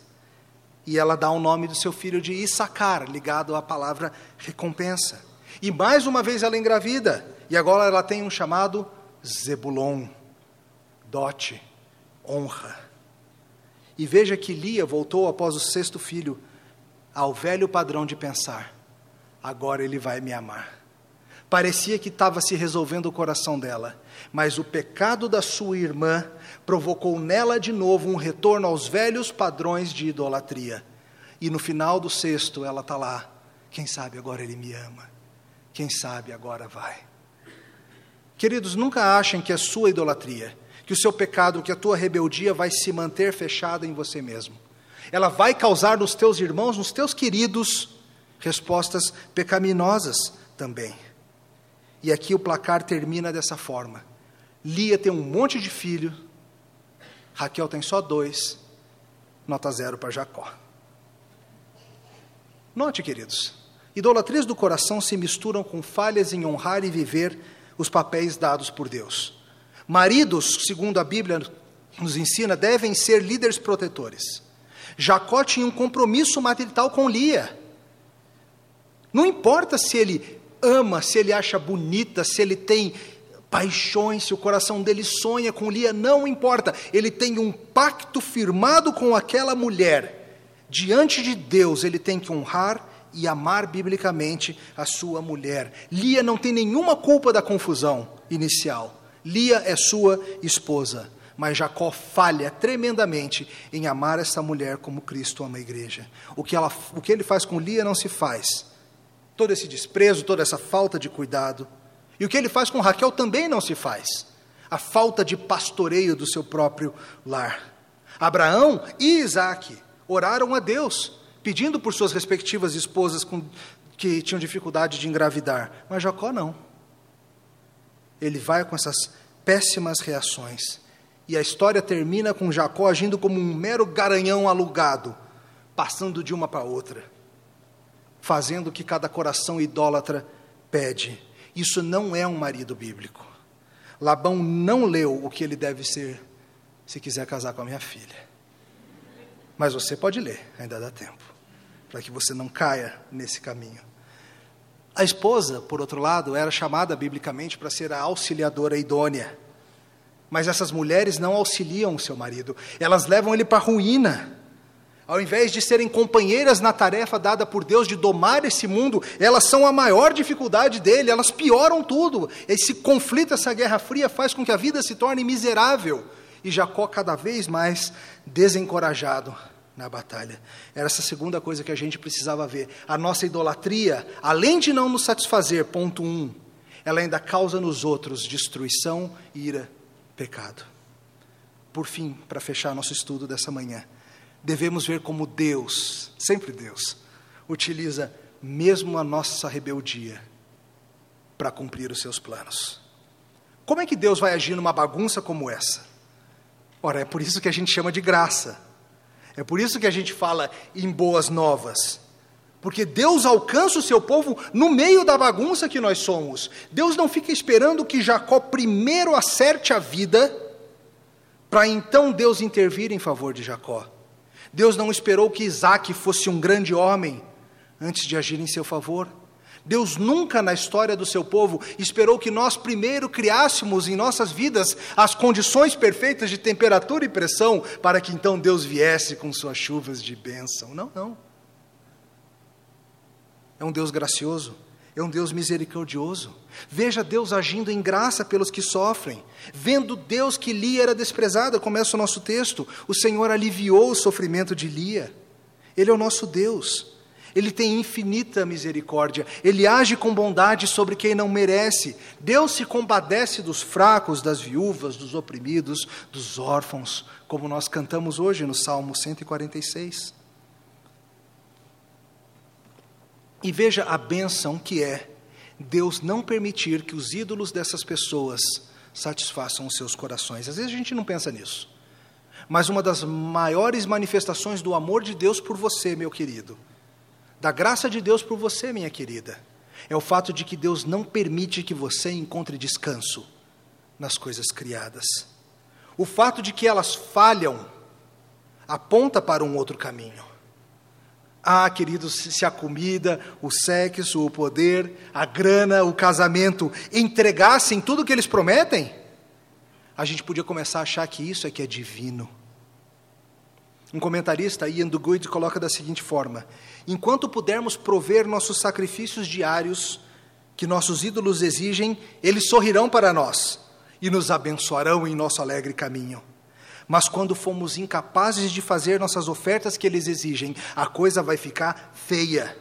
E ela dá o nome do seu filho de Issacar, ligado à palavra recompensa. E mais uma vez ela engravida. E agora ela tem um chamado Zebulon, dote, honra. E veja que Lia voltou após o sexto filho ao velho padrão de pensar: agora ele vai me amar. Parecia que estava se resolvendo o coração dela, mas o pecado da sua irmã provocou nela de novo um retorno aos velhos padrões de idolatria. E no final do sexto, ela está lá. Quem sabe agora ele me ama? Quem sabe agora vai? Queridos, nunca achem que a sua idolatria, que o seu pecado, que a tua rebeldia vai se manter fechada em você mesmo. Ela vai causar nos teus irmãos, nos teus queridos, respostas pecaminosas também. E aqui o placar termina dessa forma. Lia tem um monte de filho, Raquel tem só dois, nota zero para Jacó. Note, queridos, idolatrias do coração se misturam com falhas em honrar e viver os papéis dados por Deus. Maridos, segundo a Bíblia nos ensina, devem ser líderes protetores. Jacó tinha um compromisso material com Lia. Não importa se ele ama, se ele acha bonita, se ele tem paixões, se o coração dele sonha com Lia, não importa. Ele tem um pacto firmado com aquela mulher. Diante de Deus, ele tem que honrar e amar biblicamente a sua mulher. Lia não tem nenhuma culpa da confusão inicial. Lia é sua esposa. Mas Jacó falha tremendamente em amar essa mulher como Cristo ama a igreja. O que, ela, o que ele faz com Lia não se faz. Todo esse desprezo, toda essa falta de cuidado. E o que ele faz com Raquel também não se faz. A falta de pastoreio do seu próprio lar. Abraão e Isaac oraram a Deus, pedindo por suas respectivas esposas com, que tinham dificuldade de engravidar. Mas Jacó não. Ele vai com essas péssimas reações. E a história termina com Jacó agindo como um mero garanhão alugado, passando de uma para outra, fazendo o que cada coração idólatra pede. Isso não é um marido bíblico. Labão não leu o que ele deve ser se quiser casar com a minha filha. Mas você pode ler, ainda dá tempo, para que você não caia nesse caminho. A esposa, por outro lado, era chamada biblicamente para ser a auxiliadora idônea. Mas essas mulheres não auxiliam o seu marido, elas levam ele para a ruína. Ao invés de serem companheiras na tarefa dada por Deus de domar esse mundo, elas são a maior dificuldade dele, elas pioram tudo. Esse conflito, essa guerra fria faz com que a vida se torne miserável. E Jacó cada vez mais desencorajado na batalha. Era essa segunda coisa que a gente precisava ver. A nossa idolatria, além de não nos satisfazer, ponto um, ela ainda causa nos outros destruição, ira, pecado. Por fim, para fechar nosso estudo dessa manhã, devemos ver como Deus, sempre Deus, utiliza mesmo a nossa rebeldia para cumprir os seus planos. Como é que Deus vai agir numa bagunça como essa? Ora, é por isso que a gente chama de graça. É por isso que a gente fala em boas novas. Porque Deus alcança o seu povo no meio da bagunça que nós somos. Deus não fica esperando que Jacó primeiro acerte a vida, para então Deus intervir em favor de Jacó. Deus não esperou que Isaac fosse um grande homem antes de agir em seu favor. Deus nunca na história do seu povo esperou que nós primeiro criássemos em nossas vidas as condições perfeitas de temperatura e pressão para que então Deus viesse com suas chuvas de bênção. Não, não. É um Deus gracioso. É um Deus misericordioso. Veja Deus agindo em graça pelos que sofrem. Vendo Deus que Lia era desprezada, começa o nosso texto. O Senhor aliviou o sofrimento de Lia. Ele é o nosso Deus. Ele tem infinita misericórdia. Ele age com bondade sobre quem não merece. Deus se compadece dos fracos, das viúvas, dos oprimidos, dos órfãos, como nós cantamos hoje no Salmo 146. E veja a benção que é Deus não permitir que os ídolos dessas pessoas satisfaçam os seus corações. Às vezes a gente não pensa nisso. Mas uma das maiores manifestações do amor de Deus por você, meu querido, da graça de Deus por você, minha querida, é o fato de que Deus não permite que você encontre descanso nas coisas criadas. O fato de que elas falham aponta para um outro caminho. Ah, queridos, se a comida, o sexo, o poder, a grana, o casamento entregassem tudo o que eles prometem, a gente podia começar a achar que isso é que é divino. Um comentarista, Ian Duguid, coloca da seguinte forma: Enquanto pudermos prover nossos sacrifícios diários, que nossos ídolos exigem, eles sorrirão para nós e nos abençoarão em nosso alegre caminho. Mas quando fomos incapazes de fazer nossas ofertas que eles exigem, a coisa vai ficar feia.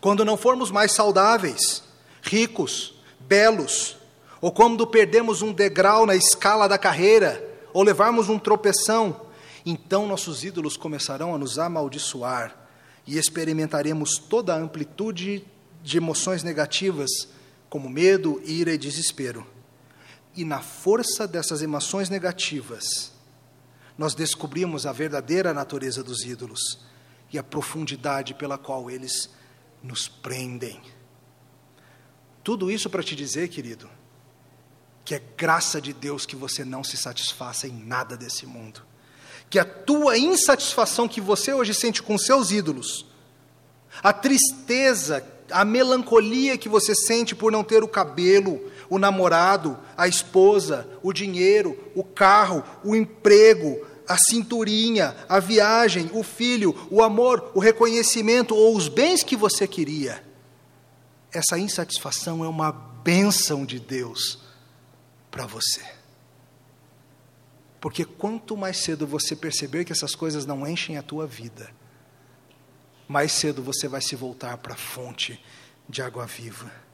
Quando não formos mais saudáveis, ricos, belos, ou quando perdemos um degrau na escala da carreira, ou levarmos um tropeção, então nossos ídolos começarão a nos amaldiçoar e experimentaremos toda a amplitude de emoções negativas, como medo, ira e desespero. E na força dessas emoções negativas, nós descobrimos a verdadeira natureza dos ídolos e a profundidade pela qual eles nos prendem. Tudo isso para te dizer, querido, que é graça de Deus que você não se satisfaça em nada desse mundo. Que a tua insatisfação que você hoje sente com seus ídolos, a tristeza, a melancolia que você sente por não ter o cabelo, o namorado, a esposa, o dinheiro, o carro, o emprego, a cinturinha, a viagem, o filho, o amor, o reconhecimento ou os bens que você queria. Essa insatisfação é uma bênção de Deus para você. Porque quanto mais cedo você perceber que essas coisas não enchem a tua vida, mais cedo você vai se voltar para a fonte de água viva.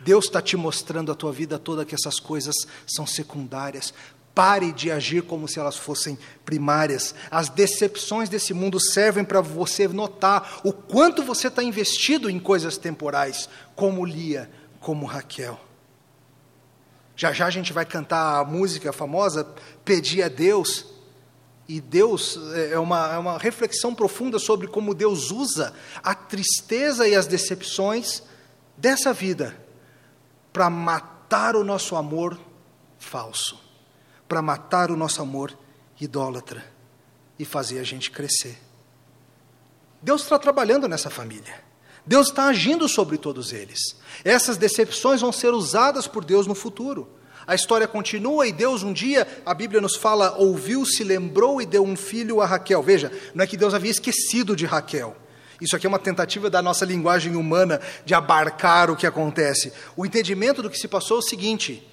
Deus está te mostrando a tua vida toda que essas coisas são secundárias. Pare de agir como se elas fossem primárias. As decepções desse mundo servem para você notar o quanto você está investido em coisas temporais, como Lia, como Raquel. Já já a gente vai cantar a música famosa, Pedir a Deus. E Deus é, é uma, é uma reflexão profunda sobre como Deus usa a tristeza e as decepções dessa vida para matar o nosso amor falso, para matar o nosso amor idólatra e fazer a gente crescer. Deus está trabalhando nessa família. Deus está agindo sobre todos eles. Essas decepções vão ser usadas por Deus no futuro. A história continua e Deus um dia, a Bíblia nos fala, ouviu, se lembrou e deu um filho a Raquel. Veja, não é que Deus havia esquecido de Raquel. Isso aqui é uma tentativa da nossa linguagem humana de abarcar o que acontece. O entendimento do que se passou é o seguinte: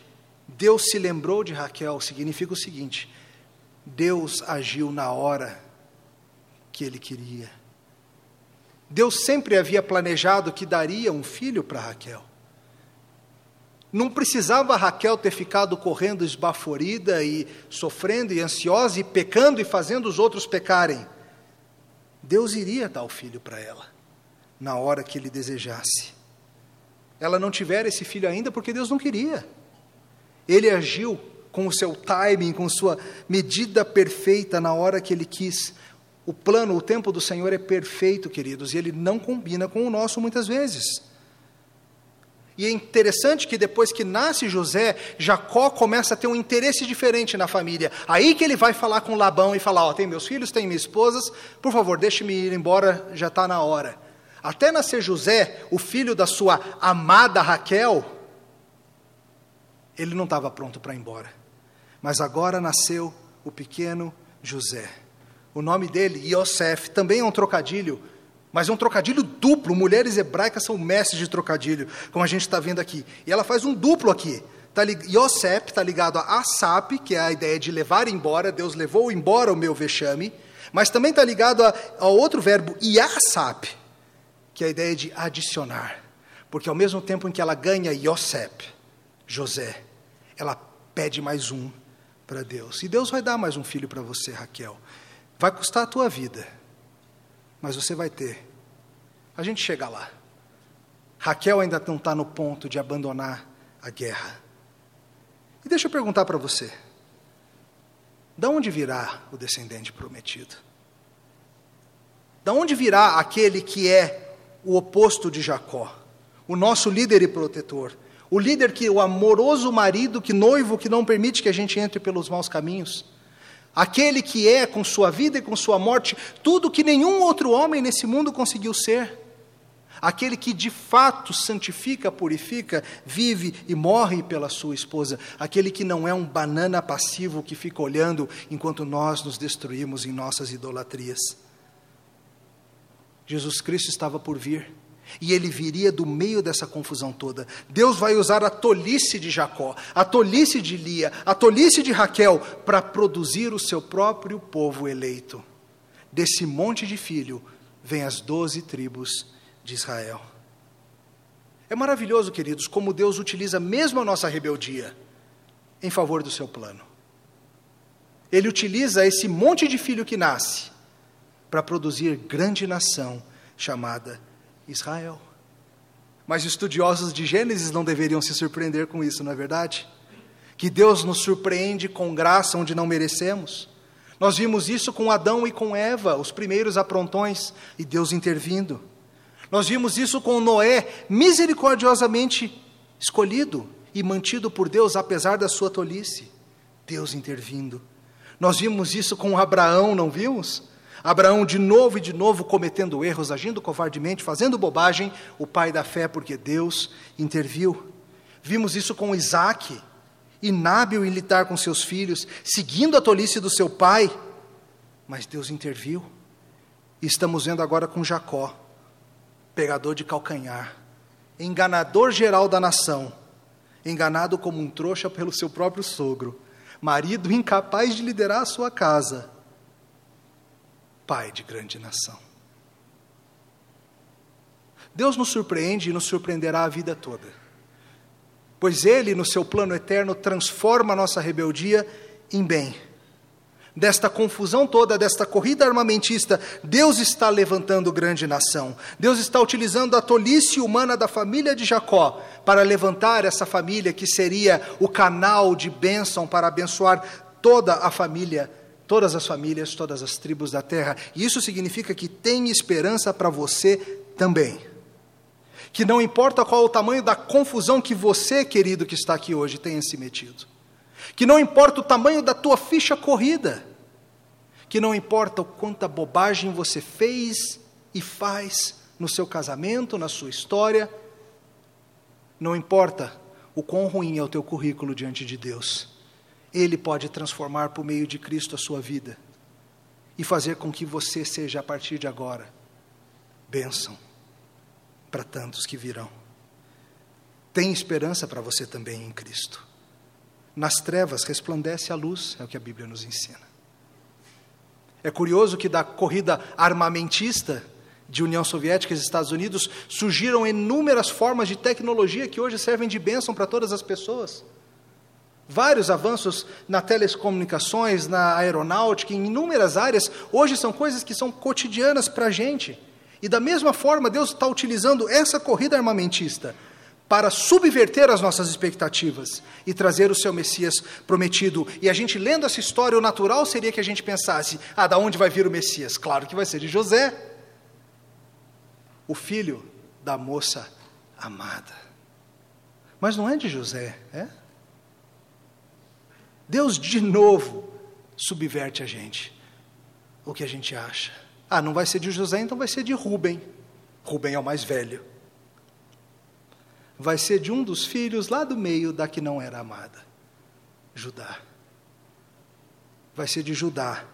Deus se lembrou de Raquel, significa o seguinte: Deus agiu na hora que ele queria. Deus sempre havia planejado que daria um filho para Raquel. Não precisava Raquel ter ficado correndo esbaforida e sofrendo e ansiosa e pecando e fazendo os outros pecarem. Deus iria dar o filho para ela, na hora que ele desejasse. Ela não tivera esse filho ainda porque Deus não queria. Ele agiu com o seu timing, com sua medida perfeita na hora que ele quis. O plano, o tempo do Senhor é perfeito, queridos, e ele não combina com o nosso muitas vezes. E é interessante que depois que nasce José, Jacó começa a ter um interesse diferente na família. Aí que ele vai falar com Labão e falar: Ó, oh, tem meus filhos, tem minhas esposas, por favor, deixe-me ir embora, já está na hora. Até nascer José, o filho da sua amada Raquel, ele não estava pronto para ir embora. Mas agora nasceu o pequeno José. O nome dele, Yosef, também é um trocadilho Mas é um trocadilho duplo. Mulheres hebraicas são mestres de trocadilho, como a gente está vendo aqui. E ela faz um duplo aqui. Tá, Yosef está ligado a Asap, que é a ideia de levar embora. Deus levou embora o meu vexame. Mas também está ligado a, ao outro verbo, Yasap, que é a ideia de adicionar. Porque ao mesmo tempo em que ela ganha Yosef, José, ela pede mais um para Deus. E Deus vai dar mais um filho para você, Raquel. Vai custar a tua vida mas você vai ter. A gente chega lá. Raquel ainda não está no ponto de abandonar a guerra. E deixa eu perguntar para você: da onde virá o descendente prometido? Da onde virá aquele que é o oposto de Jacó, o nosso líder e protetor, o líder que o amoroso marido, que noivo que não permite que a gente entre pelos maus caminhos? Aquele que é, com sua vida e com sua morte, tudo que nenhum outro homem nesse mundo conseguiu ser. Aquele que de fato santifica, purifica, vive e morre pela sua esposa. Aquele que não é um banana passivo que fica olhando enquanto nós nos destruímos em nossas idolatrias. Jesus Cristo estava por vir. E ele viria do meio dessa confusão toda. Deus vai usar a tolice de Jacó, a tolice de Lia, a tolice de Raquel para produzir o seu próprio povo eleito. Desse monte de filho vem as doze tribos de Israel. É maravilhoso, queridos, como Deus utiliza mesmo a nossa rebeldia em favor do seu plano. Ele utiliza esse monte de filho que nasce para produzir grande nação chamada Israel. Mas estudiosos de Gênesis não deveriam se surpreender com isso, não é verdade? Que Deus nos surpreende com graça onde não merecemos. Nós vimos isso com Adão e com Eva, os primeiros aprontões, e Deus intervindo. Nós vimos isso com Noé, misericordiosamente escolhido e mantido por Deus apesar da sua tolice. Deus intervindo. Nós vimos isso com Abraão, não vimos? Abraão, de novo e de novo, cometendo erros, agindo covardemente, fazendo bobagem, o pai da fé, porque Deus interviu. Vimos isso com Isaac, inábil em lidar com seus filhos, seguindo a tolice do seu pai, mas Deus interviu. E estamos vendo agora com Jacó, pegador de calcanhar, enganador geral da nação, enganado como um trouxa pelo seu próprio sogro, marido incapaz de liderar a sua casa pai de grande nação. Deus nos surpreende e nos surpreenderá a vida toda, pois Ele, no seu plano eterno, transforma a nossa rebeldia em bem. Desta confusão toda, desta corrida armamentista, Deus está levantando grande nação. Deus está utilizando a tolice humana da família de Jacó para levantar essa família que seria o canal de bênção para abençoar toda a família todas as famílias, todas as tribos da terra. E isso significa que tem esperança para você também. Que não importa qual o tamanho da confusão que você, querido que está aqui hoje, tenha se metido. Que não importa o tamanho da tua ficha corrida. Que não importa o quanta bobagem você fez e faz no seu casamento, na sua história. Não importa o quão ruim é o teu currículo diante de Deus ele pode transformar por meio de Cristo a sua vida e fazer com que você seja, a partir de agora, bênção para tantos que virão. Tem esperança para você também em Cristo. Nas trevas resplandece a luz, é o que a Bíblia nos ensina. É curioso que da corrida armamentista de União Soviética e Estados Unidos surgiram inúmeras formas de tecnologia que hoje servem de bênção para todas as pessoas. Vários avanços na telecomunicações, na aeronáutica, em inúmeras áreas, hoje são coisas que são cotidianas para a gente. E da mesma forma, Deus está utilizando essa corrida armamentista para subverter as nossas expectativas e trazer o seu Messias prometido. E a gente lendo essa história, o natural seria que a gente pensasse: ah, da onde vai vir o Messias? Claro que vai ser de José, o filho da moça amada. Mas não é de José, é? Deus de novo subverte a gente. O que a gente acha? Ah, não vai ser de José, então vai ser de Rubem. Rubem é o mais velho. Vai ser de um dos filhos lá do meio da que não era amada, Judá. Vai ser de Judá,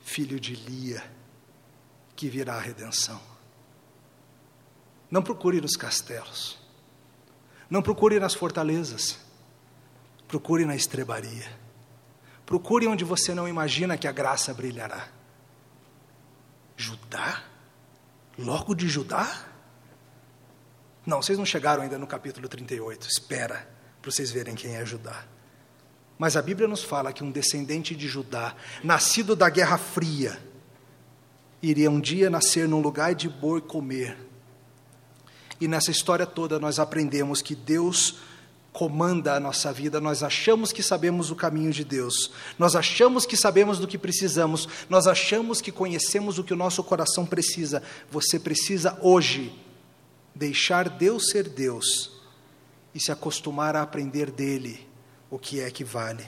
filho de Lia, que virá a redenção. Não procure nos castelos. Não procure nas fortalezas. Procure na estrebaria. Procure onde você não imagina que a graça brilhará. Judá? Logo de Judá? Não, vocês não chegaram ainda no capítulo 38. Espera para vocês verem quem é Judá. Mas a Bíblia nos fala que um descendente de Judá, nascido da Guerra Fria, iria um dia nascer num lugar de boi comer. E nessa história toda nós aprendemos que Deus comanda a nossa vida, nós achamos que sabemos o caminho de Deus, nós achamos que sabemos do que precisamos, nós achamos que conhecemos o que o nosso coração precisa. Você precisa hoje deixar Deus ser Deus e se acostumar a aprender dele o que é que vale.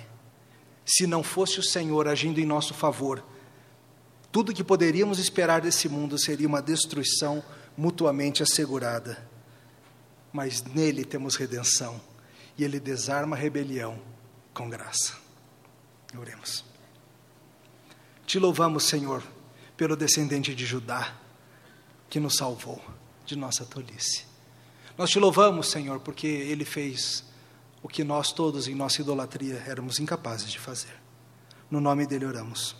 Se não fosse o Senhor agindo em nosso favor, tudo que poderíamos esperar desse mundo seria uma destruição mutuamente assegurada. Mas nele temos redenção, e ele desarma a rebelião com graça. Oremos. Te louvamos, Senhor, pelo descendente de Judá que nos salvou de nossa tolice. Nós te louvamos, Senhor, porque ele fez o que nós todos em nossa idolatria éramos incapazes de fazer. No nome dele oramos.